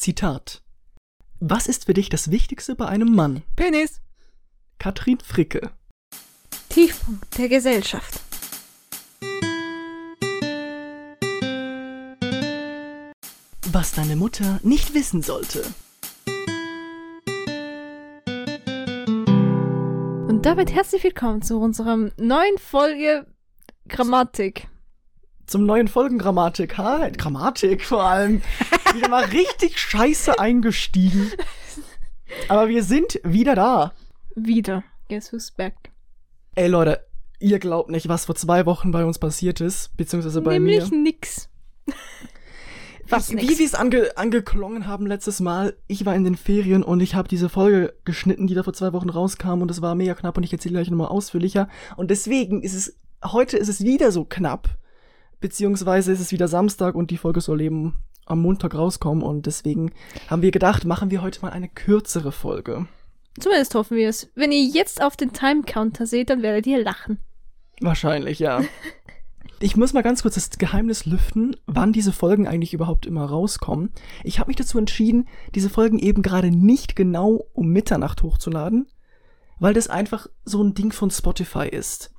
Zitat. Was ist für dich das Wichtigste bei einem Mann? Penis. Katrin Fricke. Tiefpunkt der Gesellschaft. Was deine Mutter nicht wissen sollte. Und damit herzlich willkommen zu unserem neuen Folge Grammatik. Zum neuen Folgengrammatik. Ha, Grammatik vor allem. Wieder mal richtig scheiße eingestiegen. Aber wir sind wieder da. Wieder. Guess who's back? Ey Leute, ihr glaubt nicht, was vor zwei Wochen bei uns passiert ist, beziehungsweise bei Nämlich mir. nix. Was Wie wir es ange angeklungen haben letztes Mal, ich war in den Ferien und ich habe diese Folge geschnitten, die da vor zwei Wochen rauskam und es war mega knapp und ich erzähle gleich nochmal ausführlicher. Und deswegen ist es, heute ist es wieder so knapp, beziehungsweise ist es wieder Samstag und die Folge soll eben am Montag rauskommen und deswegen haben wir gedacht, machen wir heute mal eine kürzere Folge. Zumindest hoffen wir es. Wenn ihr jetzt auf den Time Counter seht, dann werdet ihr lachen. Wahrscheinlich, ja. Ich muss mal ganz kurz das Geheimnis lüften, wann diese Folgen eigentlich überhaupt immer rauskommen. Ich habe mich dazu entschieden, diese Folgen eben gerade nicht genau um Mitternacht hochzuladen, weil das einfach so ein Ding von Spotify ist.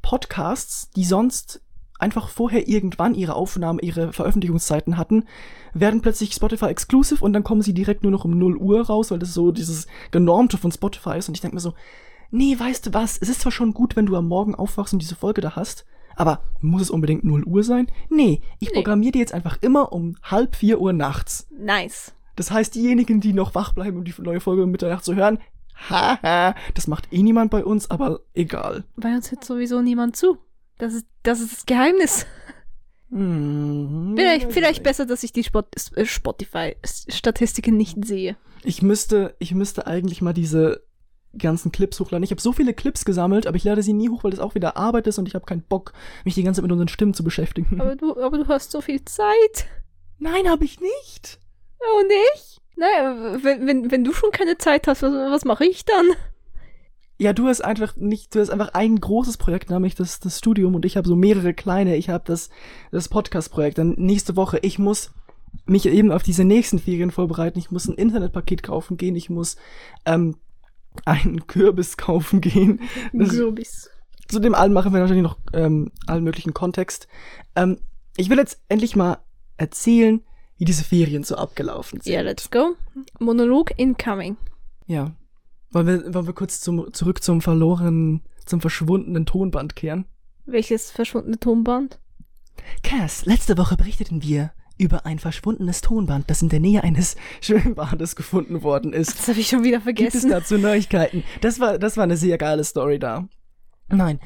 Podcasts, die sonst einfach vorher irgendwann ihre Aufnahme, ihre Veröffentlichungszeiten hatten, werden plötzlich Spotify exclusive und dann kommen sie direkt nur noch um 0 Uhr raus, weil das so dieses Genormte von Spotify ist. Und ich denke mir so, nee, weißt du was, es ist zwar schon gut, wenn du am Morgen aufwachst und diese Folge da hast, aber muss es unbedingt 0 Uhr sein? Nee, ich Nee. programmiere die jetzt einfach immer um halb vier Uhr nachts. Nice. Das heißt, diejenigen, die noch wach bleiben, um die neue Folge um Mitternacht zu hören, haha, das macht eh niemand bei uns, aber egal. Bei uns hört sowieso niemand zu. Das ist das, ist das Geheimnis. Hm, Vielleicht, vielleicht besser, dass ich die Spot äh, Spotify-Statistiken nicht sehe. Ich müsste, ich müsste eigentlich mal diese ganzen Clips hochladen. Ich habe so viele Clips gesammelt, aber ich lade sie nie hoch, weil das auch wieder Arbeit ist und ich habe keinen Bock, mich die ganze Zeit mit unseren Stimmen zu beschäftigen. Aber du, aber du hast so viel Zeit. Nein, habe ich nicht. Oh, nicht? Naja, wenn, wenn, wenn du schon keine Zeit hast, was, was mache ich dann? Ja, du hast einfach nicht, du hast einfach ein großes Projekt, nämlich das, das Studium und ich habe so mehrere kleine. Ich habe das, das Podcast-Projekt. Dann nächste Woche, ich muss mich eben auf diese nächsten Ferien vorbereiten. Ich muss ein Internetpaket kaufen gehen. Ich muss ähm, einen Kürbis kaufen gehen. Das, Grubis. zu dem allen machen wir natürlich noch ähm, allen möglichen Kontext. Ähm, ich will jetzt endlich mal erzählen, wie diese Ferien so abgelaufen sind. Ja, let's go. Monolog incoming. Ja. Wollen wir, wollen wir kurz zum, zurück zum verlorenen, zum verschwundenen Tonband kehren? Welches verschwundene Tonband? Cass, letzte Woche berichteten wir über ein verschwundenes Tonband, das in der Nähe eines Schwimmbades gefunden worden ist. Das habe ich schon wieder Gibt es vergessen. dazu Neuigkeiten? Das war, das war eine sehr geile Story da. Nein.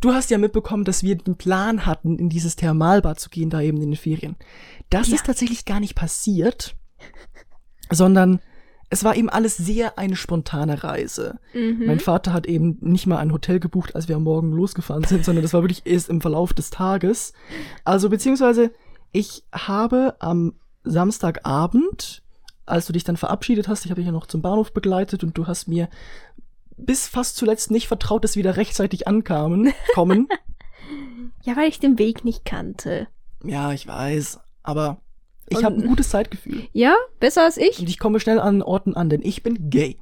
Du hast ja mitbekommen, dass wir den Plan hatten, in dieses Thermalbad zu gehen, da eben in den Ferien. Das Ja. ist tatsächlich gar nicht passiert, sondern es war eben alles sehr eine spontane Reise. Mhm. Mein Vater hat eben nicht mal ein Hotel gebucht, als wir am Morgen losgefahren sind, sondern das war wirklich erst im Verlauf des Tages. Also beziehungsweise ich habe am Samstagabend, als du dich dann verabschiedet hast, ich habe dich ja noch zum Bahnhof begleitet und du hast mir bis fast zuletzt nicht vertraut, dass wir da rechtzeitig ankamen, kommen. Ja, weil ich den Weg nicht kannte. ja, ich weiß, aber ich habe ein gutes Zeitgefühl Ja, besser als ich. und ich komme schnell an Orten an, denn ich bin gay.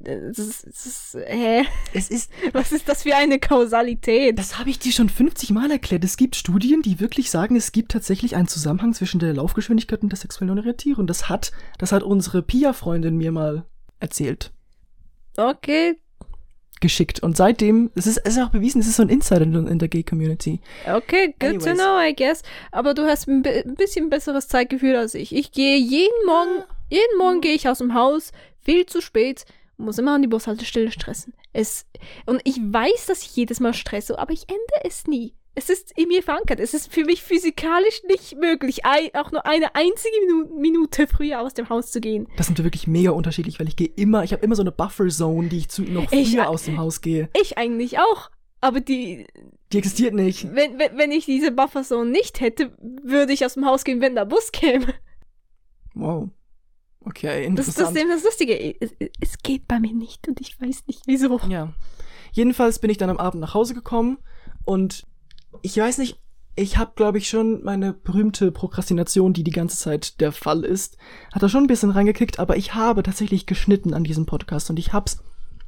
Das ist, das ist, hä? Es ist Was ist das für eine Kausalität? Das habe ich dir schon 50 Mal erklärt. Es gibt Studien, die wirklich sagen, es gibt tatsächlich einen Zusammenhang zwischen der Laufgeschwindigkeit und der sexuellen Orientierung. Das hat, das hat unsere Pia-Freundin mir mal erzählt, Okay, geschickt. Und seitdem, es ist, es ist auch bewiesen, es ist so ein Insider in, der Gay-Community. okay, good to Anyways. know, I guess. Aber du hast ein, ein bisschen besseres Zeitgefühl als ich. Ich gehe jeden Morgen, jeden Morgen gehe ich aus dem Haus, viel zu spät, muss immer an die Bushaltestelle stressen. Es, und ich weiß, dass ich jedes Mal stresse, aber ich ende es nie. Es ist in mir verankert. Es ist für mich physikalisch nicht möglich, auch nur eine einzige Minu Minute früher aus dem Haus zu gehen. Das sind wir wirklich mega unterschiedlich, weil ich gehe immer, ich habe immer so eine Buffer-Zone, die ich zu, noch Ich- früher aus dem Haus gehe. Ich eigentlich auch. Aber die, Die existiert nicht. wenn, wenn, wenn ich diese Bufferzone nicht hätte, würde ich aus dem Haus gehen, wenn der Bus käme. Wow. Okay, Das ist das, interessant. eben das Lustige. Es, es geht bei mir nicht und ich weiß nicht wieso. Ja. Jedenfalls bin ich dann am Abend nach Hause gekommen und ich weiß nicht, ich habe, glaube ich, schon meine berühmte Prokrastination, die die ganze Zeit der Fall ist, hat da schon ein bisschen reingekickt, aber ich habe tatsächlich geschnitten an diesem Podcast und ich hab's,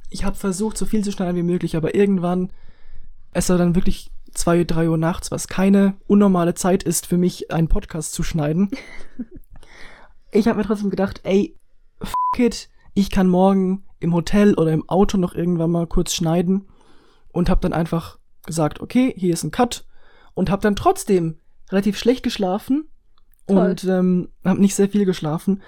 ich habe versucht, so viel zu schneiden wie möglich, aber irgendwann, es war dann wirklich zwei, drei Uhr nachts, was keine unnormale Zeit ist für mich, einen Podcast zu schneiden. ich habe mir trotzdem gedacht, ey, fuck it, ich kann morgen im Hotel oder im Auto noch irgendwann mal kurz schneiden und habe dann einfach gesagt, okay, hier ist ein Cut und habe dann trotzdem relativ schlecht geschlafen Toll. und ähm, habe nicht sehr viel geschlafen.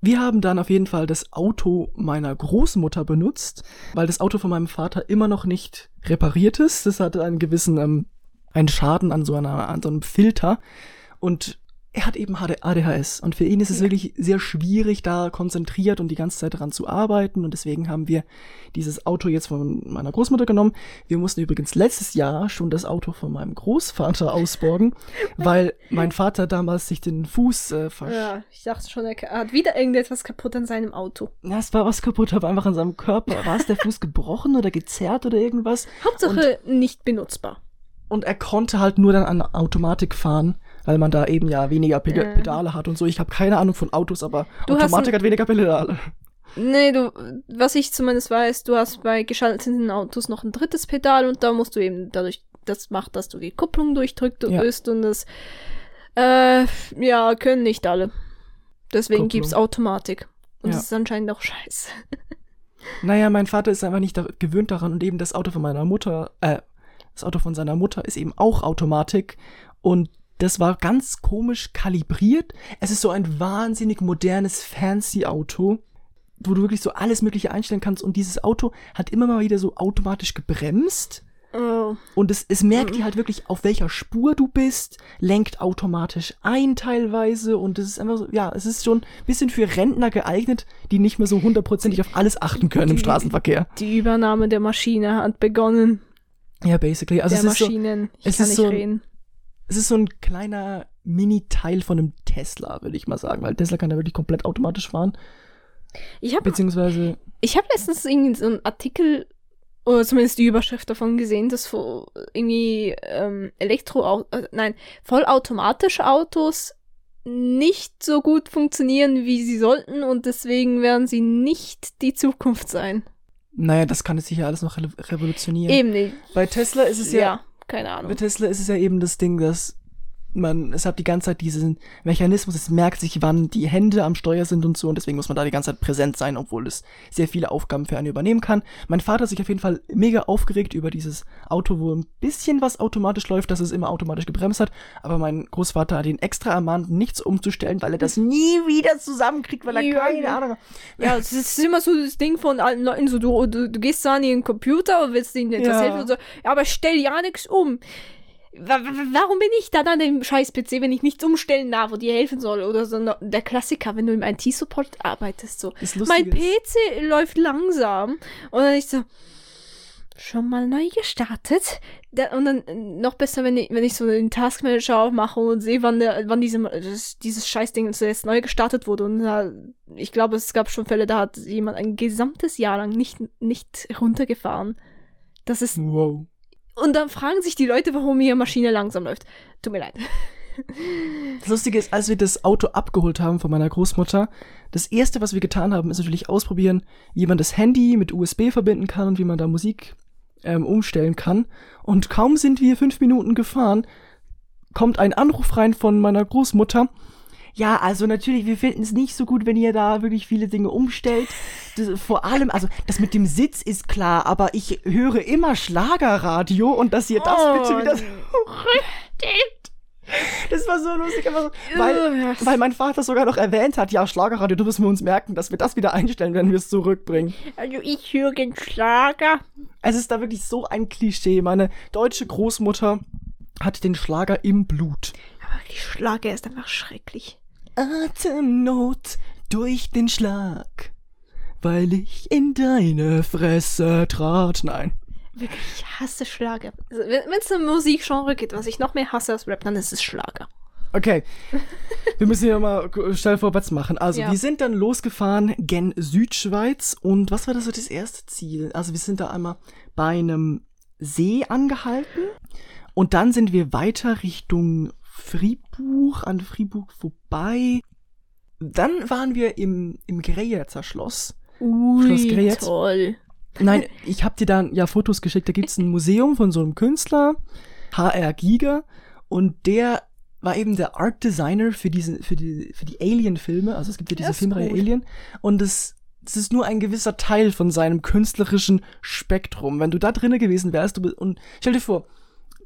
Wir haben dann auf jeden Fall das Auto meiner Großmutter benutzt, weil das Auto von meinem Vater immer noch nicht repariert ist. Das hatte einen gewissen ähm, einen Schaden an so einer an so einem Filter und er hat eben ADHS und für ihn ist es Ja. wirklich sehr schwierig, da konzentriert und die ganze Zeit daran zu arbeiten und deswegen haben wir dieses Auto jetzt von meiner Großmutter genommen. Wir mussten übrigens letztes Jahr schon das Auto von meinem Großvater ausborgen, weil mein Vater damals sich den Fuß äh, versch Ja, ich dachte schon, er hat wieder irgendetwas kaputt an seinem Auto. Ja, es war was kaputt, aber einfach an seinem Körper. War es der Fuß gebrochen oder gezerrt oder irgendwas? Hauptsache nicht benutzbar. Und er konnte halt nur dann an Automatik fahren, weil man da eben ja weniger Ped Äh. Pedale hat und so. Ich habe keine Ahnung von Autos, aber Du Automatik hat weniger Pedale. Nee, du, was ich zumindest weiß, du hast bei geschalteten Autos noch ein drittes Pedal und da musst du eben dadurch, das macht, dass du die Kupplung durchdrückt Ja. bist und das, äh, ja, können nicht alle. Deswegen Kupplung. gibt's Automatik. Und Ja. das ist anscheinend auch scheiße. Naja, mein Vater ist einfach nicht da gewöhnt daran und eben das Auto von meiner Mutter, äh, das Auto von seiner Mutter ist eben auch Automatik und das war ganz komisch kalibriert. Es ist so ein wahnsinnig modernes, fancy Auto, wo du wirklich so alles Mögliche einstellen kannst und dieses Auto hat immer mal wieder so automatisch gebremst. Oh. Und es, es merkt dir halt wirklich, auf welcher Spur du bist, lenkt automatisch ein teilweise und es ist einfach so, ja, es ist schon ein bisschen für Rentner geeignet, die nicht mehr so hundertprozentig auf alles achten können im Die- Straßenverkehr. Die Übernahme der Maschine hat begonnen. Ja, basically. Also der es ist, so, Maschinen. ich es kann ist nicht so- reden. Es ist so ein kleiner Mini-Teil von einem Tesla, würde ich mal sagen, weil Tesla kann ja wirklich komplett automatisch fahren, Ich habe beziehungsweise, Ich habe letztens irgendwie so einen Artikel oder zumindest die Überschrift davon gesehen, dass irgendwie ähm, Elektro, äh, nein, vollautomatische Autos nicht so gut funktionieren, wie sie sollten und deswegen werden sie nicht die Zukunft sein. naja, das kann jetzt sicher alles noch re revolutionieren. Eben nicht. Bei Tesla ist es ja, Ja, keine Ahnung. Bei Tesla ist es ja eben das Ding, dass man, es hat die ganze Zeit diesen Mechanismus, es merkt sich, wann die Hände am Steuer sind und so, und deswegen muss man da die ganze Zeit präsent sein, obwohl es sehr viele Aufgaben für einen übernehmen kann. Mein Vater hat sich auf jeden Fall mega aufgeregt über dieses Auto, wo ein bisschen was automatisch läuft, dass es immer automatisch gebremst hat, aber mein Großvater hat ihn extra ermahnt, nichts umzustellen, weil er das nie wieder zusammenkriegt, weil er Ja, keine ja. Ahnung hat. Ja, es ist immer so das Ding von alten Leuten, so du, du, du gehst da an ihren Computer und willst ihnen etwas Ja. helfen und so, aber stell ja nichts um. Wa- wa- Warum bin ich dann an dem scheiß PC, wenn ich nichts umstellen darf, wo dir helfen soll? Oder so der Klassiker, wenn du im IT-Support arbeitest, so. Mein PC läuft langsam. Und dann ich so, schon mal neu gestartet. Da, und dann äh, noch besser, wenn ich, wenn ich so den Taskmanager aufmache und sehe, wann, der, wann diese, dieses Scheißding zuerst neu gestartet wurde. Und da, ich glaube, es gab schon Fälle, da hat jemand ein gesamtes Jahr lang nicht, nicht runtergefahren. Das ist. Wow. Und dann fragen sich die Leute, warum ihre Maschine langsam läuft. Tut mir leid. Das Lustige ist, als wir das Auto abgeholt haben von meiner Großmutter, das erste, was wir getan haben, ist natürlich ausprobieren, wie man das Handy mit USB verbinden kann und wie man da Musik ähm, umstellen kann. Und kaum sind wir fünf Minuten gefahren, kommt ein Anruf rein von meiner Großmutter. Ja, also natürlich, wir finden es nicht so gut, wenn ihr da wirklich viele Dinge umstellt. Das, vor allem, also das mit dem Sitz ist klar, aber ich höre immer Schlagerradio und dass ihr das bitte wieder so Das war so lustig, einfach so, weil, weil mein Vater sogar noch erwähnt hat, ja, Schlagerradio, du müssen wir uns merken, dass wir das wieder einstellen, wenn wir es zurückbringen. Also ich höre den Schlager. Es ist da wirklich so ein Klischee. Meine deutsche Großmutter hat den Schlager im Blut. Aber die Schlager ist einfach schrecklich. Atemnot durch den Schlag, weil ich in deine Fresse trat. Nein. Wirklich, ich hasse Schlager. Also, wenn es um Musikgenre geht, was ich noch mehr hasse als Rap, dann ist es Schlager. Okay. Wir müssen hier mal schnell vorwärts machen. Also, Ja. wir sind dann losgefahren gen Südschweiz und was war das so das erste Ziel? Also, wir sind da einmal bei einem See angehalten Und dann sind wir weiter Richtung Fribourg, an Fribourg vorbei. Dann waren wir im, im Greyerzer Schloss. Ui, Schloss toll. Nein, ich habe dir dann ja Fotos geschickt. Da gibt's ein Museum von so einem Künstler, HR Giger, und der war eben der Art Designer für diese, für die, für die Alien-Filme. Also es gibt ja diese Filmreihe gut. Alien. Und das, das ist nur ein gewisser Teil von seinem künstlerischen Spektrum. Wenn du da drinnen gewesen wärst, du, und stell dir vor,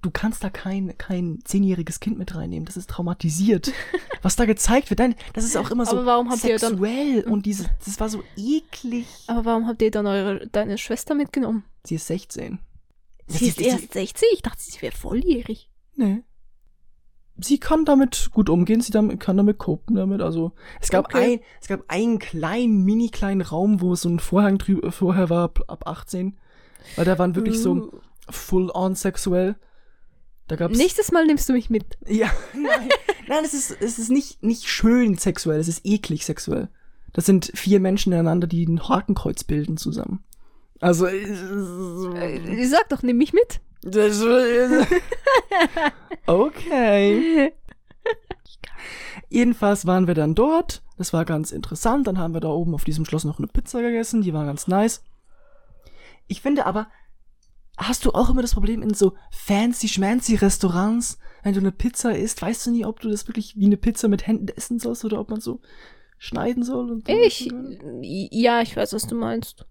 du kannst da kein, kein zehnjähriges Kind mit reinnehmen. Das ist traumatisiert. Was da gezeigt wird, dann, das ist auch immer so Aber warum habt ihr dann- sexuell und diese, das war so eklig. Aber warum habt ihr dann eure, deine Schwester mitgenommen? Sie ist 16. Sie ist erst 60? Ich dachte, sie wäre volljährig. Nee. Sie kann damit gut umgehen, sie damit, kann damit copen damit. Also es gab Okay. ein, es gab einen kleinen, mini kleinen Raum, wo so ein Vorhang drüber vorher war ab, ab 18. Weil da waren wirklich so Uh. full on sexuell. Nächstes Mal nimmst du mich mit. ja, nein, nein, es ist es ist nicht nicht schön sexuell, es ist eklig sexuell. Das sind vier Menschen ineinander, die ein Hakenkreuz bilden zusammen. Also Äh, Sag doch, nimm mich mit. das, okay. Jedenfalls waren wir dann dort. Das war ganz interessant. Dann haben wir da oben auf diesem Schloss noch eine Pizza gegessen. Die war ganz nice. Ich finde aber, hast du auch immer das Problem in so fancy schmancy Restaurants, wenn du eine Pizza isst, weißt du nie, ob du das wirklich wie eine Pizza mit Händen essen sollst oder ob man so schneiden soll? Ich, ja, ich weiß, was du meinst.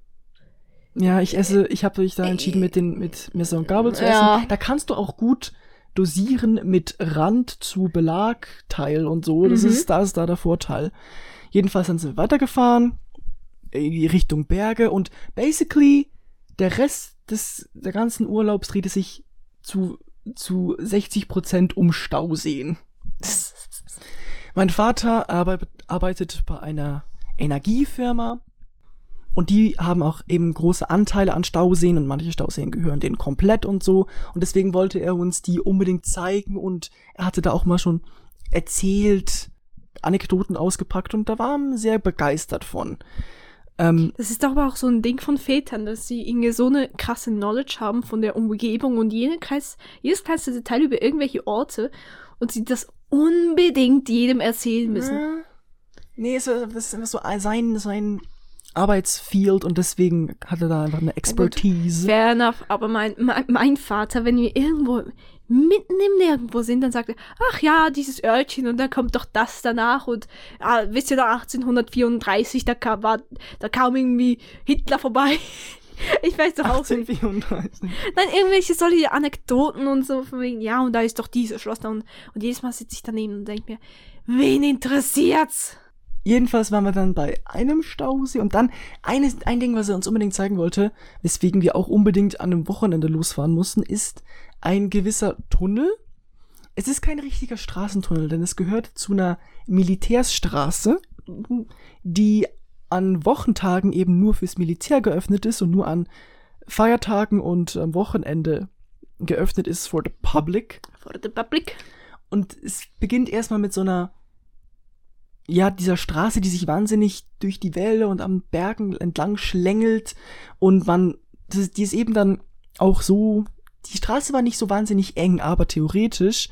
Ja, ich esse, ich habe mich da entschieden, mit den mit Messer und Gabel zu Ja. essen. Da kannst du auch gut dosieren mit Rand zu Belagteil und so. Das Mhm. ist, da ist da der Vorteil. Jedenfalls dann sind wir weitergefahren, in die Richtung Berge und basically der Rest des, der ganzen Urlaubs drehte sich zu, zu 60 Prozent um Stauseen. Mein Vater arbeit, arbeitet bei einer Energiefirma und die haben auch eben große Anteile an Stauseen und manche Stauseen gehören denen komplett und so. Und deswegen wollte er uns die unbedingt zeigen und er hatte da auch mal schon erzählt, Anekdoten ausgepackt und da war er sehr begeistert von. Ähm, Das ist doch aber auch so ein Ding von Vätern, dass sie irgendwie so eine krasse Knowledge haben von der Umgebung und jede Kreis, jedes kleinste Detail über irgendwelche Orte und sie das unbedingt jedem erzählen müssen. Äh, Nee, es ist, das ist einfach so sein, sein Arbeitsfield und deswegen hat er da einfach eine Expertise. Fair enough, aber mein, mein, mein Vater, wenn wir irgendwo mitten im Nirgendwo sind, dann sagt er, ach ja, dieses Örtchen und dann kommt doch das danach und ah, wisst ihr da 1834, da kam, war, da kam irgendwie Hitler vorbei. Ich weiß doch auch nicht. 1834. Nein, irgendwelche solche Anekdoten und so von wegen, ja, und da ist doch dieses Schloss da und, und jedes Mal sitze ich daneben und denke mir, wen interessiert's? Jedenfalls waren wir dann bei einem Stausee und dann eines, ein Ding, was er uns unbedingt zeigen wollte, weswegen wir auch unbedingt an einem Wochenende losfahren mussten, ist ein gewisser Tunnel. Es ist kein richtiger Straßentunnel, denn es gehört zu einer Militärsstraße, die an Wochentagen eben nur fürs Militär geöffnet ist und nur an Feiertagen und am Wochenende geöffnet ist for the public. For the public. Und es beginnt erstmal mit so einer, ja, dieser Straße, die sich wahnsinnig durch die Wälder und am Bergen entlang schlängelt. Und man, das, die ist eben dann auch so, die Straße war nicht so wahnsinnig eng, aber theoretisch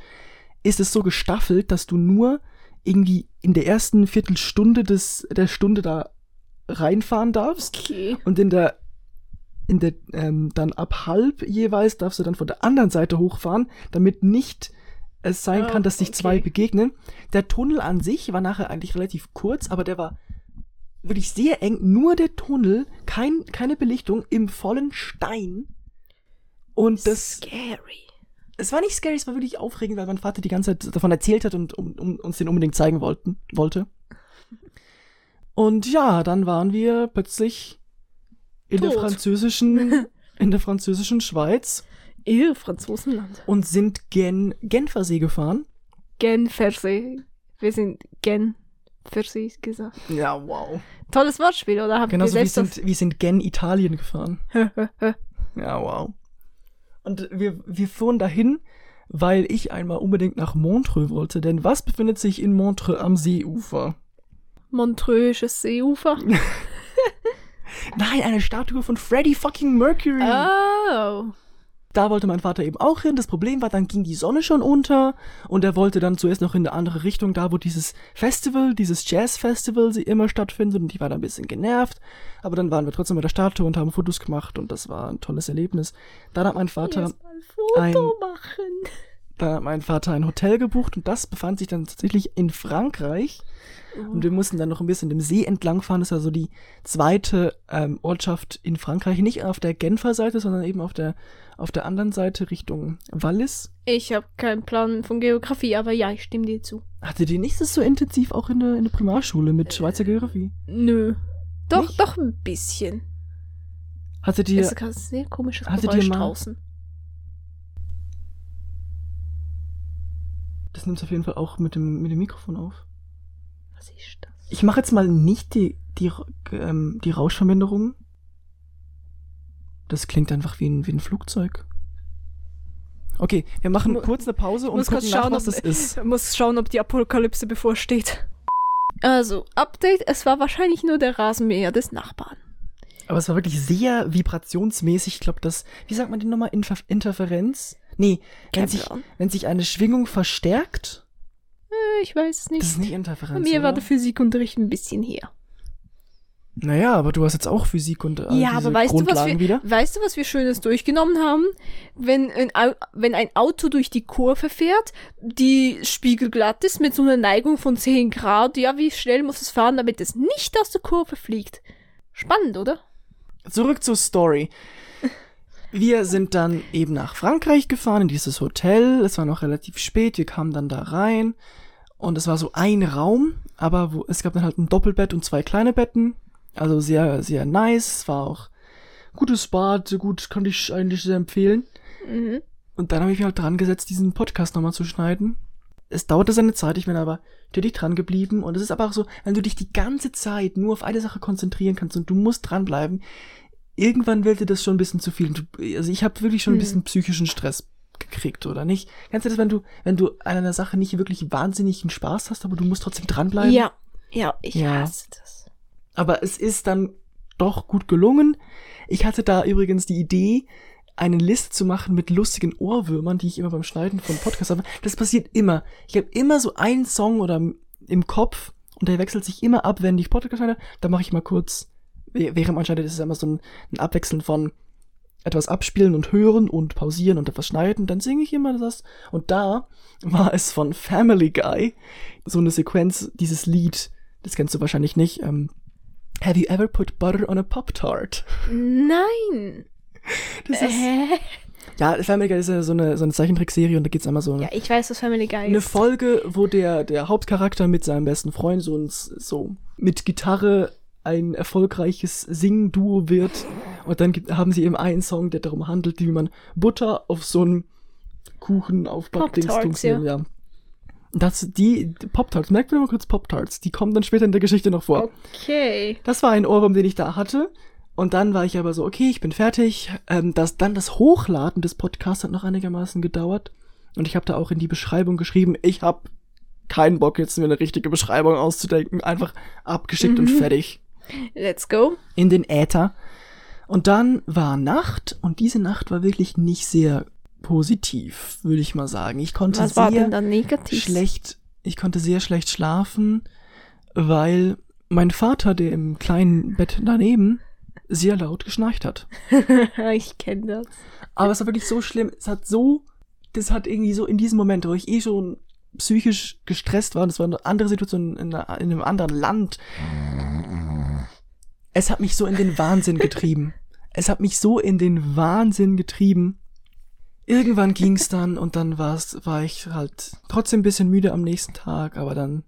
ist es so gestaffelt, dass du nur irgendwie in der ersten Viertelstunde des, der Stunde da reinfahren darfst. Okay. Und in der, in der, ähm, dann ab halb jeweils darfst du dann von der anderen Seite hochfahren, damit nicht es sein Oh, kann, dass sich zwei okay. begegnen. Der Tunnel an sich war nachher eigentlich relativ kurz, aber der war wirklich sehr eng. Nur der Tunnel, kein, keine Belichtung, im vollen Stein. Und das, Scary. es war nicht scary, es war wirklich aufregend, weil mein Vater die ganze Zeit davon erzählt hat und um, um, uns den unbedingt zeigen wollten, wollte. Und ja, dann waren wir plötzlich in der Tot. französischen, in der französischen Schweiz Ew, Franzosenland. und sind gen Genfersee gefahren. Genfersee. Wir sind Genfersee gesagt. Ja, wow. Tolles Wortspiel, oder? Habt Genauso ihr wie sind, wir sind gen Italien gefahren. Ja, wow. Und wir, wir fuhren dahin, weil ich einmal unbedingt nach Montreux wollte, denn was befindet sich in Montreux am Seeufer? Montreuxes Seeufer. Nein, eine Statue von Freddie fucking Mercury. Oh. Da wollte mein Vater eben auch hin. Das Problem war, dann ging die Sonne schon unter und er wollte dann zuerst noch in eine andere Richtung, da wo dieses Festival, dieses Jazz-Festival sie immer stattfindet und ich war da ein bisschen genervt. Aber dann waren wir trotzdem bei der Statue und haben Fotos gemacht und das war ein tolles Erlebnis. Dann hat mein Vater Erst mal ein Foto ein- machen. Da hat mein Vater ein Hotel gebucht und das befand sich dann tatsächlich in Frankreich. Und wir mussten dann noch ein bisschen dem See entlang fahren. Das war so die zweite ähm, Ortschaft in Frankreich. Nicht auf der Genfer Seite, sondern eben auf der, auf der anderen Seite Richtung Wallis. Ich habe keinen Plan von Geografie, aber ja, ich stimme dir zu. Hatte die nicht das so intensiv auch in der, in der Primarschule mit Schweizer Geografie? Nö. Doch, Nicht? doch ein bisschen. Hatte die. Es ist ein sehr komisches Hattet ihr Geräusch mal- draußen. Nimmt auf jeden Fall auch mit dem, mit dem Mikrofon auf. Was ist das? Ich mache jetzt mal nicht die, die, ähm, die Rauschverminderung. Das klingt einfach wie ein, wie ein Flugzeug. Okay, wir machen Mu- kurz eine Pause und gucken kurz nach, schauen, was ob- das ist. Muss schauen, ob die Apokalypse bevorsteht. Also, Update, es war wahrscheinlich nur der Rasenmäher des Nachbarn. Aber es war wirklich sehr vibrationsmäßig. Ich glaube, das, wie sagt man die nochmal? Inter Interferenz? Nee, wenn sich, wenn sich eine Schwingung verstärkt, Äh, Ich weiß es nicht. das ist nicht Interferenz. Bei mir war oder? der Physikunterricht ein bisschen her. Naja, aber du hast jetzt auch Physik und äh, ja, aber weißt du, was Grundlagen wir, wieder. weißt du, was wir Schönes durchgenommen haben? Wenn ein, wenn ein Auto durch die Kurve fährt, die spiegelglatt ist mit so einer Neigung von 10 Grad, ja, wie schnell muss es fahren, damit es nicht aus der Kurve fliegt? Spannend, oder? Zurück zur Story. Wir sind dann eben nach Frankreich gefahren, in dieses Hotel. Es war noch relativ spät. Wir kamen dann da rein. Und es war so ein Raum, aber wo, es gab dann halt ein Doppelbett und zwei kleine Betten. Also sehr, sehr nice. Es war auch gutes Bad, gut, konnte ich eigentlich sehr empfehlen. Mhm. Und dann habe ich mich halt dran gesetzt, diesen Podcast nochmal zu schneiden. Es dauerte seine Zeit, ich bin aber stetig dran geblieben. Und es ist aber auch so, wenn du dich die ganze Zeit nur auf eine Sache konzentrieren kannst und du musst dranbleiben, irgendwann wird dir das schon ein bisschen zu viel. Also ich habe wirklich schon ein Hm. bisschen psychischen Stress gekriegt, oder nicht? Kennst du das, wenn du, wenn du an einer Sache nicht wirklich wahnsinnigen Spaß hast, aber du musst trotzdem dranbleiben? Ja, ja, ich Ja. hasse das. Aber es ist dann doch gut gelungen. Ich hatte da übrigens die Idee, eine Liste zu machen mit lustigen Ohrwürmern, die ich immer beim Schneiden von Podcasts habe. Das passiert immer. Ich habe immer so einen Song oder im Kopf und der wechselt sich immer ab, wenn ich Podcast schneide. Da mache ich mal kurz, während man schneidet, ist es immer so ein, ein Abwechseln von etwas abspielen und hören und pausieren und etwas schneiden. Dann singe ich immer das. Und da war es von Family Guy so eine Sequenz, dieses Lied, das kennst du wahrscheinlich nicht. Ähm, Have you ever put butter on a Pop-Tart? Nein. Das ist, Hä? ja, Family Guy ist ja so eine, so eine Zeichentrickserie und da geht's immer so Ja, ich weiß, was Family Guy eine ist. Folge, wo der, der Hauptcharakter mit seinem besten Freund so, ein, so mit Gitarre ein erfolgreiches Sing-Duo wird. Und dann gibt, haben sie eben einen Song, der darum handelt, wie man Butter auf so einen Kuchen aufbackt. Pop-Tarts, Dings, ja. Das, die, die Pop-Tarts, merkt mir mal kurz Pop-Tarts, die kommen dann später in der Geschichte noch vor. Okay. Das war ein Ohrwurm, den ich da hatte. Und dann war ich aber so, okay, ich bin fertig. Ähm, das, dann das Hochladen des Podcasts hat noch einigermaßen gedauert. Und ich habe da auch in die Beschreibung geschrieben, ich habe keinen Bock, jetzt mir eine richtige Beschreibung auszudenken. Einfach abgeschickt und Mhm. fertig. Let's go. In den Äther. Und dann war Nacht und diese Nacht war wirklich nicht sehr positiv, würde ich mal sagen. Ich konnte Was war sehr denn da negativ? schlecht, ich konnte sehr schlecht schlafen, weil mein Vater, der im kleinen Bett daneben, sehr laut geschnarcht hat. ich kenne das. Aber es war wirklich so schlimm, es hat so, das hat irgendwie so in diesem Moment, wo ich eh schon psychisch gestresst war, und es war eine andere Situation in, einer, in einem anderen Land. Es hat mich so in den Wahnsinn getrieben. Es hat mich so in den Wahnsinn getrieben. Irgendwann ging's dann und dann war's, war ich halt trotzdem ein bisschen müde am nächsten Tag, aber dann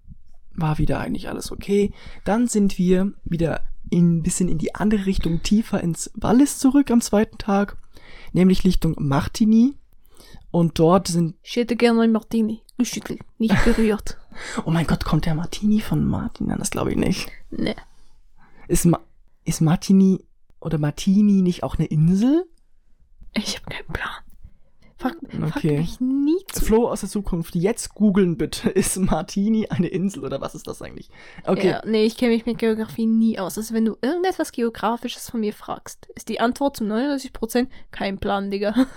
war wieder eigentlich alles okay. Dann sind wir wieder ein bisschen in die andere Richtung, tiefer ins Wallis zurück am zweiten Tag, nämlich Richtung Martigny. Und dort sind, Ich hätte gerne ein Martini. Geschüttelt, nicht berührt. oh mein Gott, kommt der Martini von Martin? Nein, das glaube ich nicht. ne. Ist, Ma ist Martini oder Martini nicht auch eine Insel? Ich habe keinen Plan. Frag, frag Okay. mich nie zu. Flo aus der Zukunft, jetzt googeln bitte. Ist Martini eine Insel oder was ist das eigentlich? Okay. Ja, nee, ich kenne mich mit Geografie nie aus. Also wenn du irgendetwas Geografisches von mir fragst, ist die Antwort zu 99% kein Plan, Digga.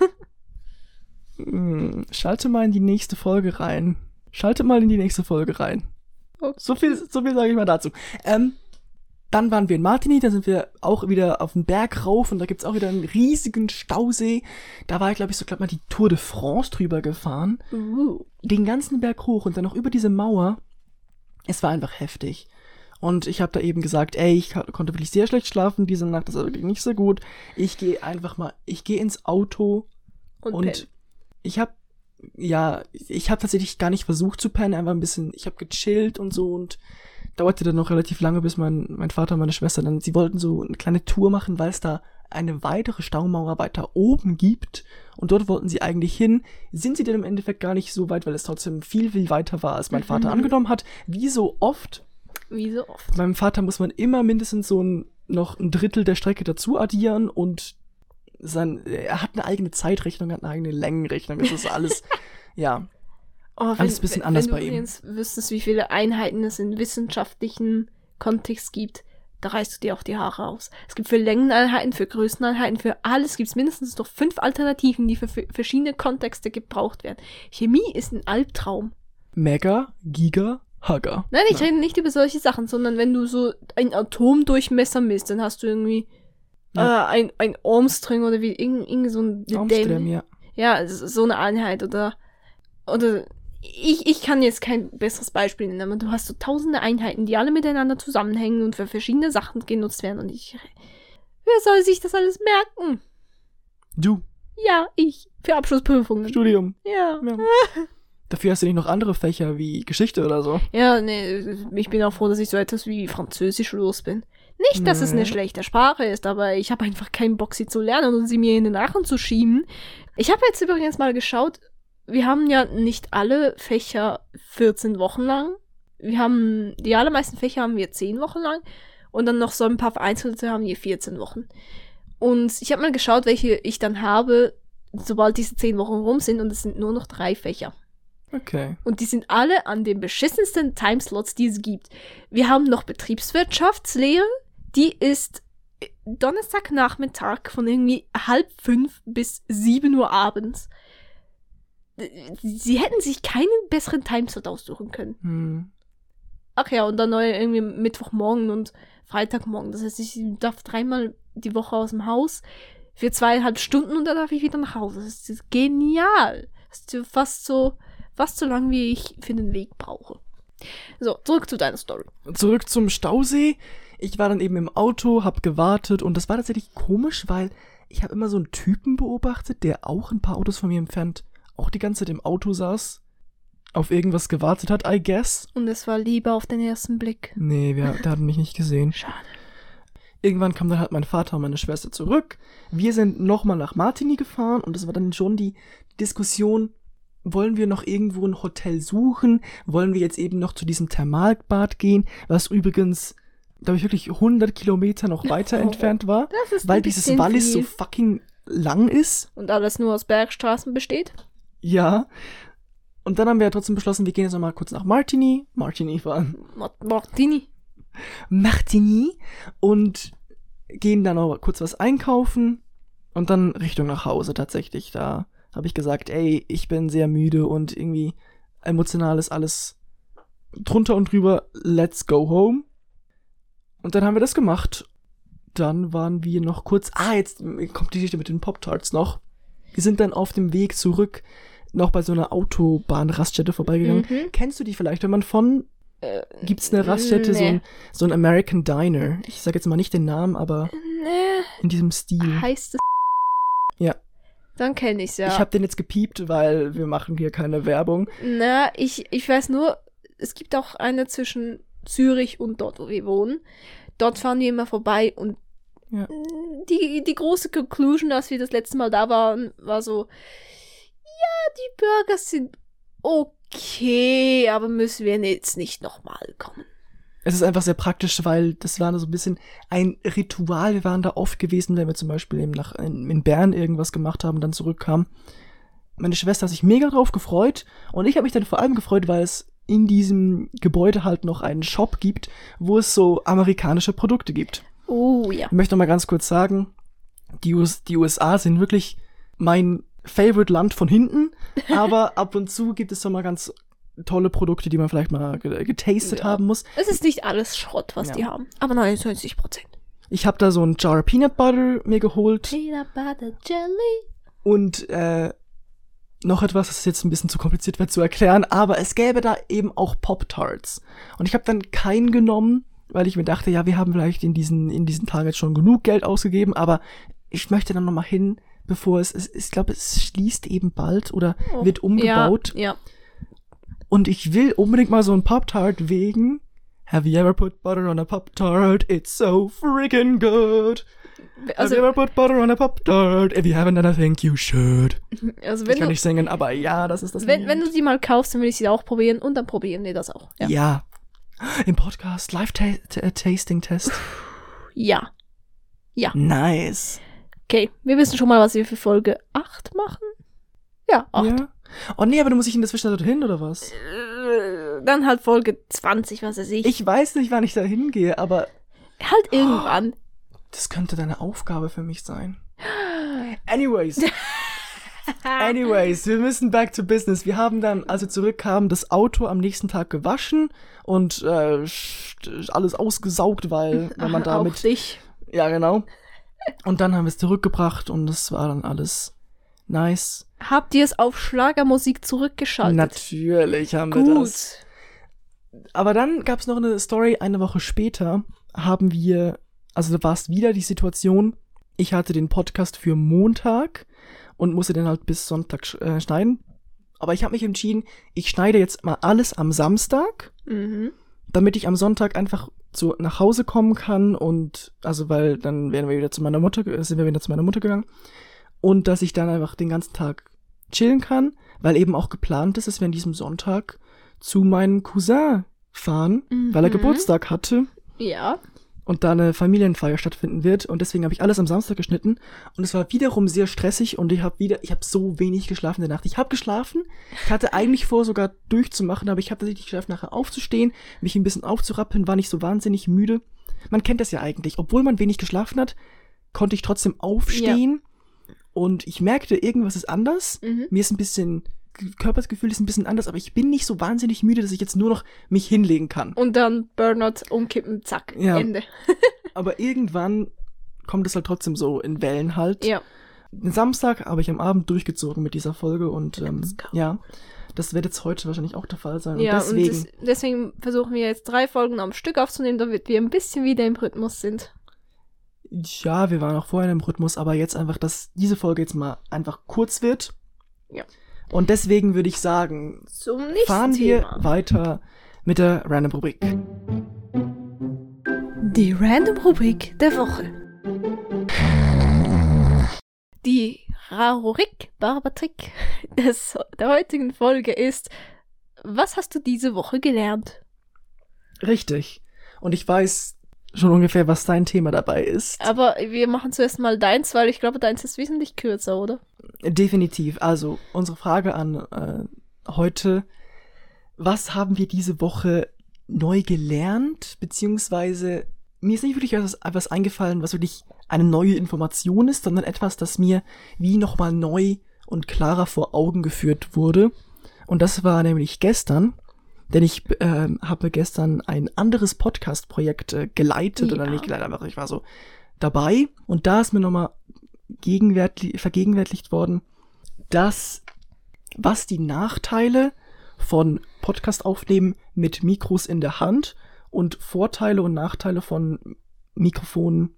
Hm, Schalte mal in die nächste Folge rein. Schalte mal in die nächste Folge rein. Okay. So viel, so viel sage ich mal dazu. Ähm, dann waren wir in Martigny, da sind wir auch wieder auf den Berg rauf und da gibt's auch wieder einen riesigen Stausee. Da war ich, glaube ich, so glaub mal die Tour de France drüber gefahren. Uh. Den ganzen Berg hoch und dann noch über diese Mauer. Es war einfach heftig. Und ich habe da eben gesagt, ey, ich konnte wirklich sehr schlecht schlafen diese Nacht, das war wirklich nicht so gut. Ich gehe einfach mal, ich gehe ins Auto Und, und ich habe ja, ich habe tatsächlich gar nicht versucht zu pennen, einfach ein bisschen, ich habe gechillt und so und dauerte dann noch relativ lange, bis mein, mein Vater und meine Schwester dann, sie wollten so eine kleine Tour machen, weil es da eine weitere Staumauer weiter oben gibt und dort wollten sie eigentlich hin. Sind sie denn im Endeffekt gar nicht so weit, weil es trotzdem viel, viel weiter war, als mein Vater Mhm. angenommen hat. Wie so oft Wie so oft. beim Vater muss man immer mindestens so ein, noch ein Drittel der Strecke dazu addieren und sein, er hat eine eigene Zeitrechnung, hat eine eigene Längenrechnung. Das ist alles, ja. Oh, Alles ein bisschen anders wenn bei du ihm. übrigens wüsstest, wie viele Einheiten es in wissenschaftlichen Kontext gibt, da reißt du dir auch die Haare aus. Es gibt für Längeneinheiten, für Größeneinheiten, für alles gibt es mindestens noch fünf Alternativen, die für, für verschiedene Kontexte gebraucht werden. Chemie ist ein Albtraum. Mega, Giga, Hugger. Nein, ich rede nicht über solche Sachen, sondern wenn du so ein Atomdurchmesser misst, dann hast du irgendwie Ja. äh, ein, ein Armstrong oder wie irgend, irgend so ein Amsterdam, ja. Ja, so eine Einheit oder oder ich, ich kann jetzt kein besseres Beispiel nennen, aber du hast so tausende Einheiten, die alle miteinander zusammenhängen und für verschiedene Sachen genutzt werden und ich wer soll sich das alles merken? Du, Ja, ich für Abschlussprüfungen. Studium. Ja. Ja. Dafür hast du nicht noch andere Fächer wie Geschichte oder so. Ja, nee, ich bin auch froh, dass ich so etwas wie Französisch los bin. Nicht, dass es eine Nee. schlechte Sprache ist, aber ich habe einfach keinen Bock, sie zu lernen und sie mir in den Rachen zu schieben. Ich habe jetzt übrigens mal geschaut, wir haben ja nicht alle Fächer 14 Wochen lang. Wir haben, die allermeisten Fächer haben wir 10 Wochen lang und dann noch so ein paar vereinzelte haben wir 14 Wochen. Und ich habe mal geschaut, welche ich dann habe, sobald diese 10 Wochen rum sind und es sind nur noch drei Fächer. Okay. Und die sind alle an den beschissensten Timeslots, die es gibt. Wir haben noch Betriebswirtschaftslehre, die ist Donnerstagnachmittag von irgendwie halb fünf bis sieben Uhr abends. Sie hätten sich keinen besseren Timeslot aussuchen können. Hm. Ach ja, und dann neu irgendwie Mittwochmorgen und Freitagmorgen. Das heißt, ich darf dreimal die Woche aus dem Haus für zweieinhalb Stunden und dann darf ich wieder nach Hause. Das ist genial. Das ist fast so, fast so lang, wie ich für den Weg brauche. So, zurück zu deiner Story. Zurück zum Stausee. Ich war dann eben im Auto, hab gewartet und das war tatsächlich komisch, weil ich habe immer so einen Typen beobachtet, der auch ein paar Autos von mir entfernt auch die ganze Zeit im Auto saß, auf irgendwas gewartet hat, I guess. Und es war Liebe auf den ersten Blick. Nee, wir, der hat mich nicht gesehen. Schade. Irgendwann kam dann halt mein Vater und meine Schwester zurück. Wir sind nochmal nach Martigny gefahren und das war dann schon die Diskussion, wollen wir noch irgendwo ein Hotel suchen? Wollen wir jetzt eben noch zu diesem Thermalbad gehen, was übrigens, glaube ich, wirklich 100 Kilometer noch weiter Oh. entfernt war, weil dieses Wallis so fucking lang ist. Und alles nur aus Bergstraßen besteht? Ja. Und dann haben wir ja trotzdem beschlossen, wir gehen jetzt nochmal kurz nach Martigny. Martigny war Mart- Martini. Martigny und gehen dann noch kurz was einkaufen und dann Richtung nach Hause tatsächlich. Da habe ich gesagt, ey, ich bin sehr müde und irgendwie emotional ist alles drunter und drüber. Let's go home. Und dann haben wir das gemacht. Dann waren wir noch kurz. Ah, jetzt kommt die Geschichte mit den Pop-Tarts noch. Wir sind dann auf dem Weg zurück noch bei so einer Autobahnraststätte vorbeigegangen. Mhm. Kennst du die vielleicht, wenn man von Äh, gibt's eine Raststätte, so, nee. ein, so ein American Diner. Ich sag jetzt mal nicht den Namen, aber Nee, in diesem Stil. heißt es. Ja. Dann kenne ich's ja. Ich habe den jetzt gepiept, weil wir machen hier keine Werbung. Na, ich, ich weiß nur, es gibt auch eine zwischen Zürich und dort, wo wir wohnen. Dort fahren wir immer vorbei und Ja. die, die große Conclusion, als wir das letzte Mal da waren, war so, die Burger sind okay, aber müssen wir jetzt nicht nochmal kommen. Es ist einfach sehr praktisch, weil das war so ein bisschen ein Ritual. Wir waren da oft gewesen, wenn wir zum Beispiel eben nach, in, in Bern irgendwas gemacht haben und dann zurückkamen. Meine Schwester hat sich mega drauf gefreut und ich habe mich dann vor allem gefreut, weil es in diesem Gebäude halt noch einen Shop gibt, wo es so amerikanische Produkte gibt. Oh ja. Ich möchte noch mal ganz kurz sagen, die, US die USA sind wirklich mein Favorite Land von hinten, aber ab und zu gibt es doch mal ganz tolle Produkte, die man vielleicht mal ge- getastet Ja. haben muss. Es ist nicht alles Schrott, was Ja. die haben. Aber 99 Prozent. Ich habe da so ein Jar Peanut Butter mir geholt Peanut Butter Jelly. und äh, noch etwas, das jetzt ein bisschen zu kompliziert wird zu erklären, aber es gäbe da eben auch Pop-Tarts. Und ich habe dann keinen genommen, weil ich mir dachte, ja, wir haben vielleicht in diesen, in diesen Tagen jetzt schon genug Geld ausgegeben, aber ich möchte dann nochmal hin, bevor es, es ich glaube, es schließt eben bald oder wird umgebaut. Ja, ja. Und ich will unbedingt mal so ein Pop-Tart wegen. Have you ever put butter on a Pop-Tart? It's so freaking good. Have Also, you ever put butter on a Pop-Tart? If you haven't, then I think you should. also Ich wenn, kann du, nicht singen, aber ja, das ist das wenn, Lied. wenn du die mal kaufst, dann will ich sie auch probieren und dann probieren wir das auch. Ja. Ja. Im Podcast, Live-Tasting-Test. ja. Nice. Okay, wir wissen schon mal, was wir für Folge 8 machen. Ja, 8. Ja. Oh nee, aber du musst dich in der Zwischenzeit hin, oder was? Äh, Dann halt Folge 20, was weiß ich. Ich weiß nicht, wann ich da hingehe, aber Halt irgendwann. das könnte deine Aufgabe für mich sein. Anyways. Anyways, wir müssen back to business. Wir haben dann, als wir zurückkamen, das Auto am nächsten Tag gewaschen und äh, alles ausgesaugt, weil wenn man Aha, auch damit dich. Ja, genau. Und dann haben wir es zurückgebracht und es war dann alles nice. Habt ihr es auf Schlagermusik zurückgeschaltet? Natürlich haben wir Gut. das. Aber dann gab es noch eine Story, eine Woche später haben wir, also da war es wieder die Situation, ich hatte den Podcast für Montag und musste den halt bis Sonntag äh, schneiden. Aber ich habe mich entschieden, ich schneide jetzt mal alles am Samstag Mhm. damit ich am Sonntag einfach zu, nach Hause kommen kann und also weil dann wären wir wieder zu meiner Mutter, ge- sind wir wieder zu meiner Mutter gegangen und dass ich dann einfach den ganzen Tag chillen kann, weil eben auch geplant ist, dass wir an diesem Sonntag zu meinem Cousin fahren, weil er Mhm. Geburtstag hatte Ja. Und da eine Familienfeier stattfinden wird und deswegen habe ich alles am Samstag geschnitten und es war wiederum sehr stressig und ich habe wieder ich habe so wenig geschlafen in der Nacht. Ich habe geschlafen. Ich hatte eigentlich vor sogar durchzumachen, aber ich habe tatsächlich geschafft nachher aufzustehen, mich ein bisschen aufzurappeln, war nicht so wahnsinnig müde. Man kennt das ja eigentlich, obwohl man wenig geschlafen hat, konnte ich trotzdem aufstehen und ich merkte irgendwas ist anders. Mhm. Mir ist ein bisschen Körpergefühl ist ein bisschen anders, aber ich bin nicht so wahnsinnig müde, dass ich jetzt nur noch mich hinlegen kann. Und dann Burnout umkippen, zack, Ja. Ende. Aber irgendwann kommt es halt trotzdem so in Wellen halt. Ja. Den Samstag habe ich am Abend durchgezogen mit dieser Folge und ähm, ja, das wird jetzt heute wahrscheinlich auch der Fall sein. Ja, und deswegen, und des, deswegen versuchen wir jetzt drei Folgen am Stück aufzunehmen, damit wir ein bisschen wieder im Rhythmus sind. ja, wir waren auch vorher im Rhythmus, aber jetzt einfach, dass diese Folge jetzt mal einfach kurz wird. Ja. Und deswegen würde ich sagen, fahren wir Thema. weiter mit der Random Rubrik. Die Random Rubrik der Woche. Die Rarorik Barbatrick des, der heutigen Folge ist, was hast du diese Woche gelernt? Richtig. Und ich weiß schon ungefähr, was dein Thema dabei ist. Aber wir machen zuerst mal deins, weil ich glaube, deins ist wesentlich kürzer, oder? Definitiv. Also, unsere Frage an äh, heute. Was haben wir diese Woche neu gelernt? Beziehungsweise, mir ist nicht wirklich etwas, etwas eingefallen, was wirklich eine neue Information ist, sondern etwas, das mir wie nochmal neu und klarer vor Augen geführt wurde. Und das war nämlich gestern, denn ich ähm, habe gestern ein anderes Podcast-Projekt äh, geleitet oder Ja. nicht geleitet, aber ich war so dabei. Und da ist mir nochmal gegenwärtig, vergegenwärtigt worden, dass was die Nachteile von Podcast aufnehmen mit Mikros in der Hand und Vorteile und Nachteile von Mikrofonen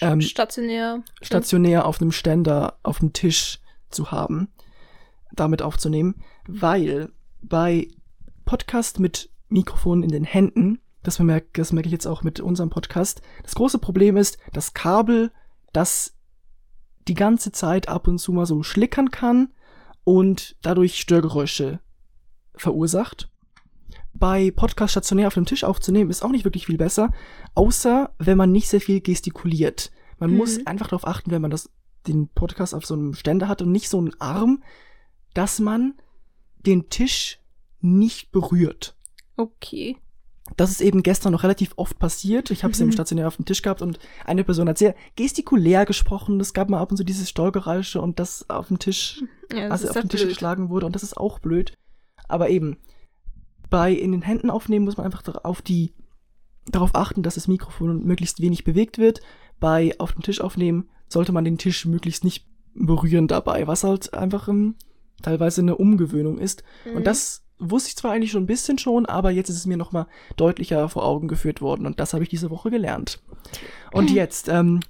ähm, Stationär. stationär auf einem Ständer auf dem Tisch zu haben, damit aufzunehmen, weil bei Podcast mit Mikrofon in den Händen, das merke, das merke ich jetzt auch mit unserem Podcast, das große Problem ist, das Kabel, das die ganze Zeit ab und zu mal so schlickern kann und dadurch Störgeräusche verursacht. Bei Podcast stationär auf dem Tisch aufzunehmen ist auch nicht wirklich viel besser, außer wenn man nicht sehr viel gestikuliert. Man Mhm. muss einfach darauf achten, wenn man das, den Podcast auf so einem Ständer hat und nicht so einen Arm, dass man den Tisch nicht berührt. Okay. das ist eben gestern noch relativ oft passiert. Ich habe es Mhm. im Stationär auf dem Tisch gehabt und eine Person hat sehr gestikulär gesprochen. Es gab mal ab und zu dieses Steuergeräusche und das auf dem Tisch, Ja, das also auf den Tisch blöd. geschlagen wurde und das ist auch blöd. Aber eben, bei in den Händen aufnehmen muss man einfach auf die, darauf achten, dass das Mikrofon möglichst wenig bewegt wird. Bei auf dem Tisch aufnehmen sollte man den Tisch möglichst nicht berühren dabei, was halt einfach ähm, teilweise eine Umgewöhnung ist. Mhm. Und das wusste ich zwar eigentlich schon ein bisschen schon, aber jetzt ist es mir nochmal deutlicher vor Augen geführt worden und das habe ich diese Woche gelernt. Und jetzt, ähm,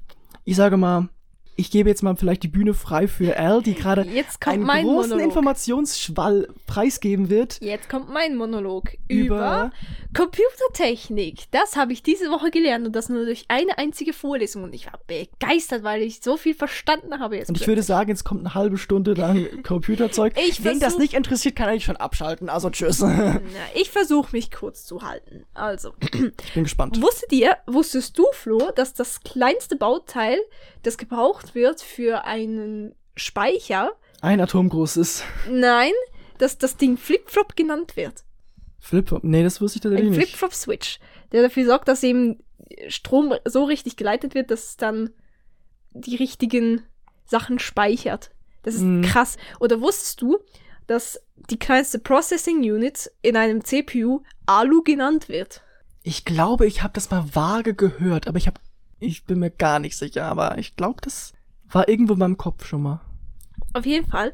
ich sage mal, ich gebe jetzt mal vielleicht die Bühne frei für Al, die gerade einen großen Monolog. Informationsschwall preisgeben wird. Jetzt kommt mein Monolog Über- über, Computertechnik. Das habe ich diese Woche gelernt und das nur durch eine einzige Vorlesung und ich war begeistert, weil ich so viel verstanden habe jetzt. Und ich würde sagen, jetzt kommt eine halbe Stunde lang Computerzeug. Ich Wen das nicht interessiert, kann eigentlich schon abschalten. Also tschüss. Na, ich versuche mich kurz zu halten. Also, Ich bin gespannt. wusstet ihr, wusstest du, Flo, dass das kleinste Bauteil, das gebraucht wird für einen Speicher, Ein Atom groß ist. nein, dass das Ding Flip-Flop genannt wird? Flip. Nee, das wusste ich tatsächlich Ein nicht. Flip-Flop-Switch, der dafür sorgt, dass eben Strom so richtig geleitet wird, dass es dann die richtigen Sachen speichert. Das ist Mhm. krass. Oder wusstest du, dass die kleinste Processing Unit in einem CPU ALU genannt wird? Ich glaube, ich habe das mal vage gehört, aber ich habe, ich bin mir gar nicht sicher, aber ich glaube, das war irgendwo in meinem Kopf schon mal. Auf jeden Fall.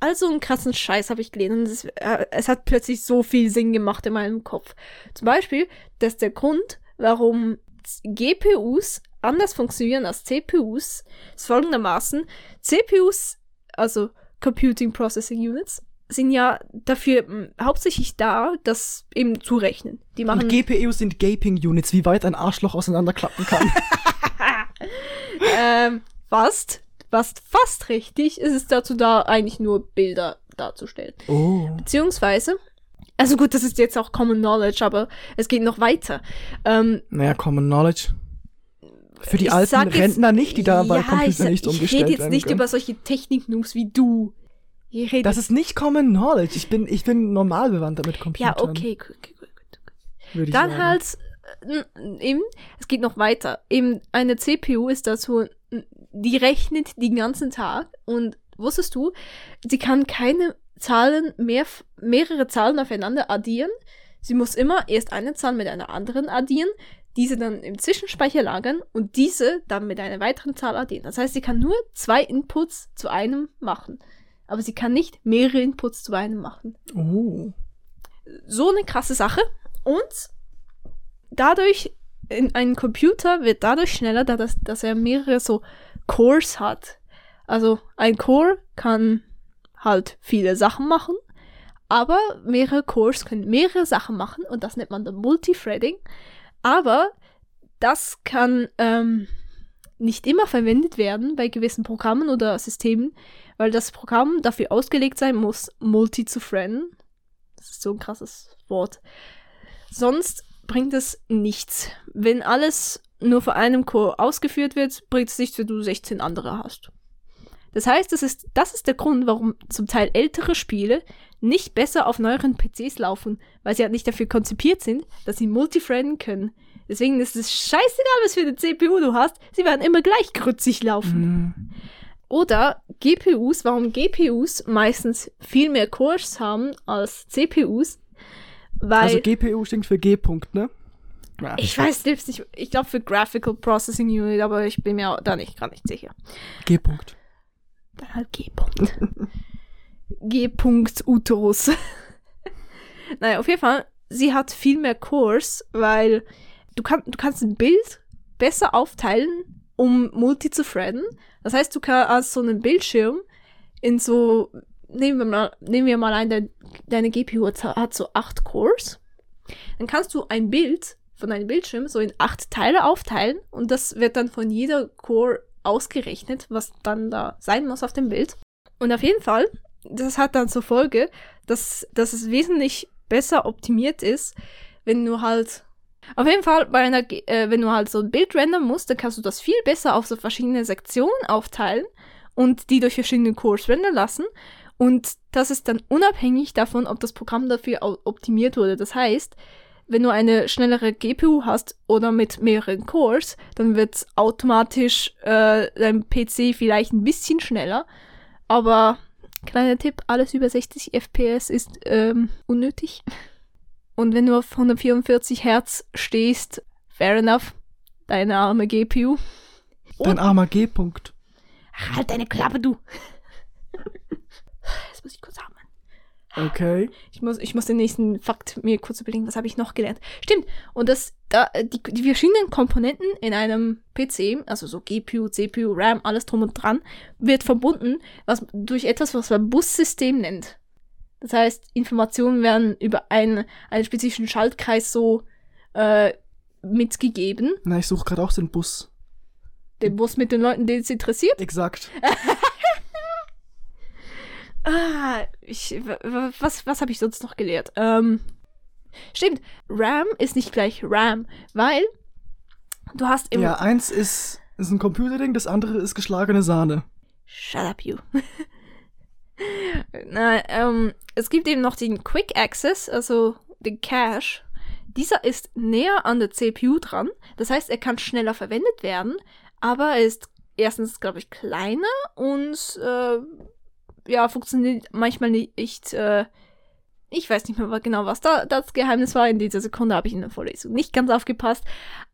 Also einen krassen Scheiß habe ich gelesen und es, äh, es hat plötzlich so viel Sinn gemacht in meinem Kopf. Zum Beispiel, dass der Grund, warum GPUs anders funktionieren als CPUs, ist folgendermaßen. CPUs, also Computing Processing Units, sind ja dafür mh, hauptsächlich da, das eben zu rechnen. Die machen Und GPUs sind Gaping Units, wie weit ein Arschloch auseinanderklappen kann. ähm, fast, fast, fast richtig, ist es dazu da, eigentlich nur Bilder darzustellen. oh. Beziehungsweise, also gut, das ist jetzt auch Common Knowledge, aber es geht noch weiter. Ähm, Naja, Common Knowledge. Für die ich alten sag jetzt- Rentner nicht, die da bei ja, Computern ich, sag- nicht Ich umgestellt rede jetzt werden nicht können. über solche Technik-Noobs wie du. Das ist nicht Common Knowledge. Ich bin, ich bin normal bewandert mit Computern. ja, okay, gut, gut, gut, gut. Würde Dann sagen. halt, äh, eben, es geht noch weiter. Eben, eine CPU ist dazu, die rechnet den ganzen Tag und wusstest du, sie kann keine Zahlen mehr, mehrere Zahlen aufeinander addieren. Sie muss immer erst eine Zahl mit einer anderen addieren, diese dann im Zwischenspeicher lagern und diese dann mit einer weiteren Zahl addieren. Das heißt, sie kann nur zwei Inputs zu einem machen. Aber sie kann nicht mehrere Inputs zu einem machen Oh. so eine krasse Sache. Und dadurch, in ein Computer wird dadurch schneller, da das, dass er mehrere so Cores hat. Also ein Core kann halt viele Sachen machen, aber mehrere Cores können mehrere Sachen machen und das nennt man dann Multithreading. Aber das kann ähm, nicht immer verwendet werden bei gewissen Programmen oder Systemen, weil das Programm dafür ausgelegt sein muss, multi zu threaden. Das ist so ein krasses Wort. Sonst bringt es nichts. Wenn alles nur für einen Core ausgeführt wird, bringt es nichts, wenn du 16 andere hast. Das heißt, das ist, das ist der Grund, warum zum Teil ältere Spiele nicht besser auf neueren PCs laufen, weil sie halt nicht dafür konzipiert sind, dass sie multithreaden können. Deswegen ist es scheißegal, was für eine CPU du hast, sie werden immer gleich grützig laufen. Hm. Oder GPUs, warum GPUs meistens viel mehr Cores haben als CPUs, weil Also GPU stinkt für G-Punkt, ne? Ja. ich weiß selbst nicht, ich glaube für Graphical Processing Unit, aber ich bin mir da nicht gar nicht sicher. G-Punkt. Dann halt G-Punkt. G-Punkt Uterus. naja, auf jeden Fall, sie hat viel mehr Cores, weil du, kann, du kannst ein Bild besser aufteilen, um multi zu threaden. Das heißt, du kannst so einen Bildschirm in so, nehmen wir mal, nehmen wir mal ein, dein, deine GPU hat so acht Cores. Dann kannst du ein Bild von deinem Bildschirm so in acht Teile aufteilen und das wird dann von jeder Core ausgerechnet, was dann da sein muss auf dem Bild. Und auf jeden Fall, das hat dann zur Folge, dass, dass es wesentlich besser optimiert ist, wenn du halt auf jeden Fall, bei einer, äh, wenn du halt so ein Bild rendern musst, dann kannst du das viel besser auf so verschiedene Sektionen aufteilen und die durch verschiedene Cores rendern lassen. Und das ist dann unabhängig davon, ob das Programm dafür optimiert wurde. Das heißt, wenn du eine schnellere GPU hast oder mit mehreren Cores, dann wird automatisch äh, dein PC vielleicht ein bisschen schneller. Aber kleiner Tipp, alles über 60 FPS ist ähm, unnötig. Und wenn du auf 144 Hertz stehst, fair enough, deine arme GPU. Dein armer G-Punkt. Halt deine Klappe, du. Jetzt muss ich kurz atmen. Okay. Ich muss, ich muss den nächsten Fakt mir kurz überlegen, was habe ich noch gelernt. Stimmt. Und das, da, die, die verschiedenen Komponenten in einem PC, also so GPU, CPU, RAM, alles drum und dran, wird verbunden was, durch etwas, was man Bussystem nennt. Das heißt, Informationen werden über einen, einen spezifischen Schaltkreis so äh, mitgegeben. Na, ich suche gerade auch den Bus. Den Bus mit den Leuten, denen es interessiert. Exakt. Ah, ich, was, was habe ich sonst noch gelehrt? Ähm, stimmt, RAM ist nicht gleich RAM, weil du hast im... Ja, eins ist, ist ein Computerding, das andere ist geschlagene Sahne. Shut up, you. Na, ähm, es gibt eben noch den Quick Access, also den Cache. Dieser ist näher an der CPU dran. Das heißt, er kann schneller verwendet werden, aber er ist erstens, glaube ich, kleiner und äh, ja, funktioniert manchmal nicht. Äh, ich weiß nicht mehr genau, was da das Geheimnis war. In dieser Sekunde habe ich in der Vorlesung nicht ganz aufgepasst.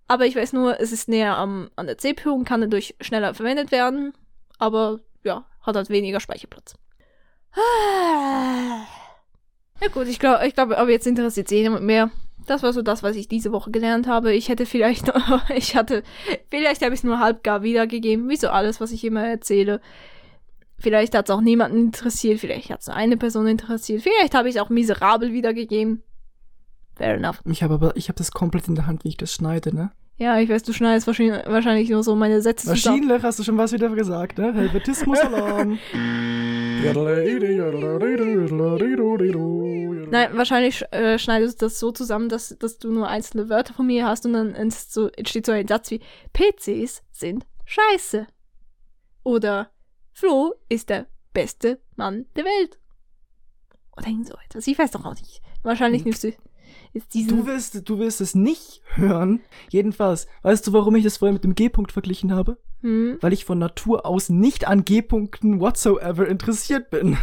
Aber ich weiß nur, es ist näher am, an der CPU und kann dadurch schneller verwendet werden. Aber ja, hat halt weniger Speicherplatz. Ja gut, ich glaube, ich glaube, aber jetzt interessiert sich jemand mehr. Das war so das, was ich diese Woche gelernt habe. Ich hätte vielleicht, noch- ich hatte, vielleicht habe ich es nur halbgar wiedergegeben, wie so alles, was ich immer erzähle. Vielleicht hat es auch niemanden interessiert, vielleicht hat es nur eine Person interessiert, vielleicht habe ich es auch miserabel wiedergegeben. Fair enough. Ich habe aber, ich habe das komplett in der Hand, wie ich das schneide, ne? Ja, ich weiß, du schneidest wahrscheinlich, wahrscheinlich nur so meine Sätze zusammen. Maschinenlehrer hast du schon was wieder gesagt, ne? Helvetismus-Alarm. Nein, wahrscheinlich äh, schneidest du das so zusammen, dass, dass du nur einzelne Wörter von mir hast und dann ents- so, entsteht so ein Satz wie PCs sind scheiße. Oder Flo ist der beste Mann der Welt. Oder irgend so etwas. Ich weiß doch auch nicht. Wahrscheinlich nimmst du jetzt diesen. Du wirst, du wirst es nicht hören. Jedenfalls, weißt du, warum ich das vorher mit dem G-Punkt verglichen habe? hm, Weil ich von Natur aus nicht an G-Punkten whatsoever interessiert bin.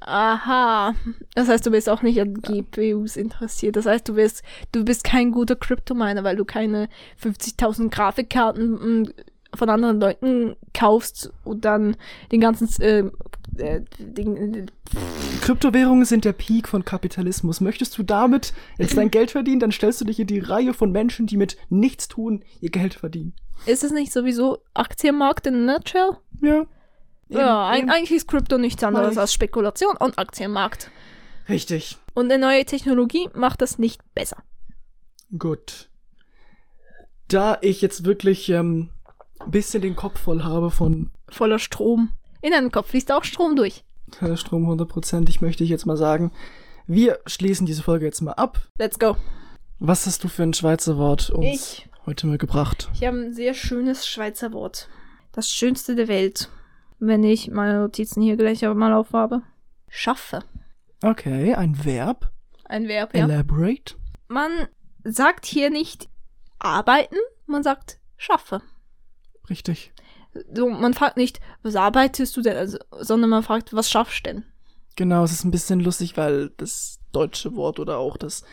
aha. Das heißt, du bist auch nicht an GPUs interessiert. Das heißt, du bist, du bist kein guter Kryptominer, weil du keine 50.000 Grafikkarten mm, von anderen Leuten kaufst und dann den ganzen äh, äh, den, Kryptowährungen sind der Peak von Kapitalismus. Möchtest du damit jetzt dein Geld verdienen, dann stellst du dich in die Reihe von Menschen, die mit nichts tun, ihr Geld verdienen. ist es nicht sowieso Aktienmarkt in a nutshell? Ja. ja, Eben, eigentlich ist Krypto nichts anderes Weiß. als Spekulation und Aktienmarkt. Richtig. Und eine neue Technologie macht das nicht besser. Gut. Da ich jetzt wirklich ähm, ein bisschen den Kopf voll habe von Voller Strom. In deinem Kopf fließt auch Strom durch. Strom 100%, ich möchte ich jetzt mal sagen, wir schließen diese Folge jetzt mal ab. Let's go. Was hast du für ein Schweizer Wort uns Ich. heute mal gebracht? Ich habe ein sehr schönes Schweizer Wort. Das schönste der Welt. Wenn ich meine Notizen hier gleich mal aufhabe. Schaffe. Okay, ein Verb. Ein Verb, ja. Elaborate. Man sagt hier nicht arbeiten, man sagt schaffe. Richtig. So, man fragt nicht, was arbeitest du denn, also, sondern man fragt, was schaffst du denn? Genau, es ist ein bisschen lustig, weil das deutsche Wort oder auch das,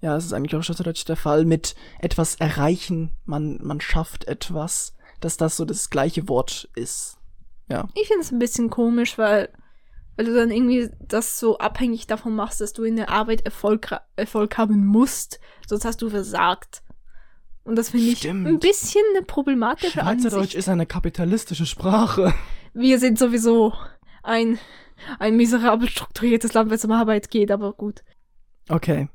ja, es ist eigentlich auch Schweizerdeutsch der Fall, mit etwas erreichen, man, man schafft etwas, dass das so das gleiche Wort ist. Ja. Ich finde es ein bisschen komisch, weil, weil du dann irgendwie das so abhängig davon machst, dass du in der Arbeit Erfolg, Erfolg haben musst, sonst hast du versagt. Und das finde ich ein bisschen eine problematische Schweizerdeutsch Ansicht. ist eine kapitalistische Sprache. Wir sind sowieso ein, ein miserabel strukturiertes Land, wenn es um Arbeit geht, aber gut. Okay.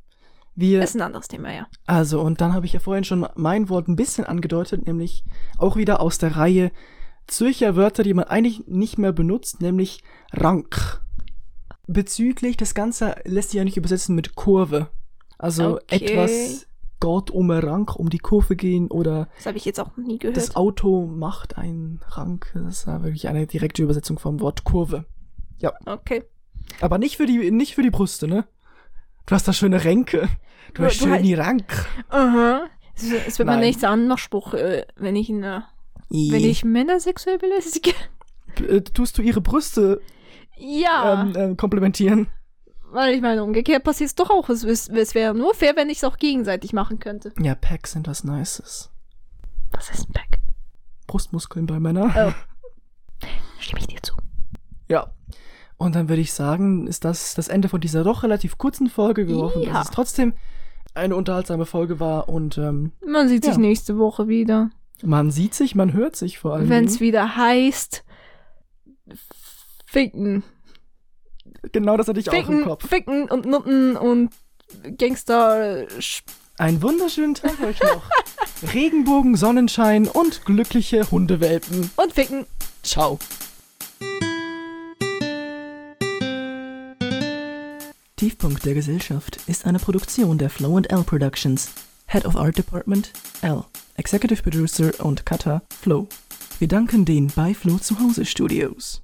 Wir, Das ist ein anderes Thema, ja. also, und dann habe ich ja vorhin schon mein Wort ein bisschen angedeutet, nämlich auch wieder aus der Reihe Zürcher Wörter, die man eigentlich nicht mehr benutzt, nämlich Rank. Bezüglich das Ganze lässt sich ja nicht übersetzen mit Kurve. Also Okay. etwas Gott um ein Rank um die Kurve gehen oder Das habe ich jetzt auch nie gehört. das Auto macht einen Rank. Das ist ja wirklich eine direkte Übersetzung vom Wort Kurve. okay. Aber nicht für die, nicht für die Brüste, ne? Du hast da schöne Ränke. Du hast Du- du schöne Rank. Aha. Es, es wird Nein. nächster Anmachspruch, äh, wenn ich, äh, wenn ich Männer sexuell belästige. äh, tust du ihre Brüste Ja, ähm, äh, komplimentieren? Weil ich meine, umgekehrt passiert es doch auch. Es, es, es wäre nur fair, wenn ich es auch gegenseitig machen könnte. Ja, Packs sind was Nices. Was ist ein Pack? Brustmuskeln bei Männern. Oh. Stimme ich dir zu. Ja. Und dann würde ich sagen, ist das das Ende von dieser doch relativ kurzen Folge. Wir hoffen, Ja. dass es trotzdem eine unterhaltsame Folge war und ähm, Man sieht sich Ja. nächste Woche wieder. man sieht sich, man hört sich vor allem. Wenn es wieder heißt, ficken. Genau das hatte ich auch im Ficken, Kopf. ficken und nutten und Gangster. Einen wunderschönen Tag euch noch. Regenbogen, Sonnenschein und glückliche Hundewelpen. Und ficken. Ciao. Tiefpunkt der Gesellschaft ist eine Produktion der Flow L Productions. Head of Art Department L. Executive Producer und Cutter Flow. Wir danken den bei Flow Zuhause Studios.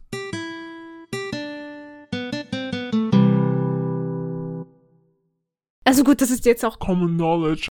Also gut, das ist jetzt auch Common Knowledge.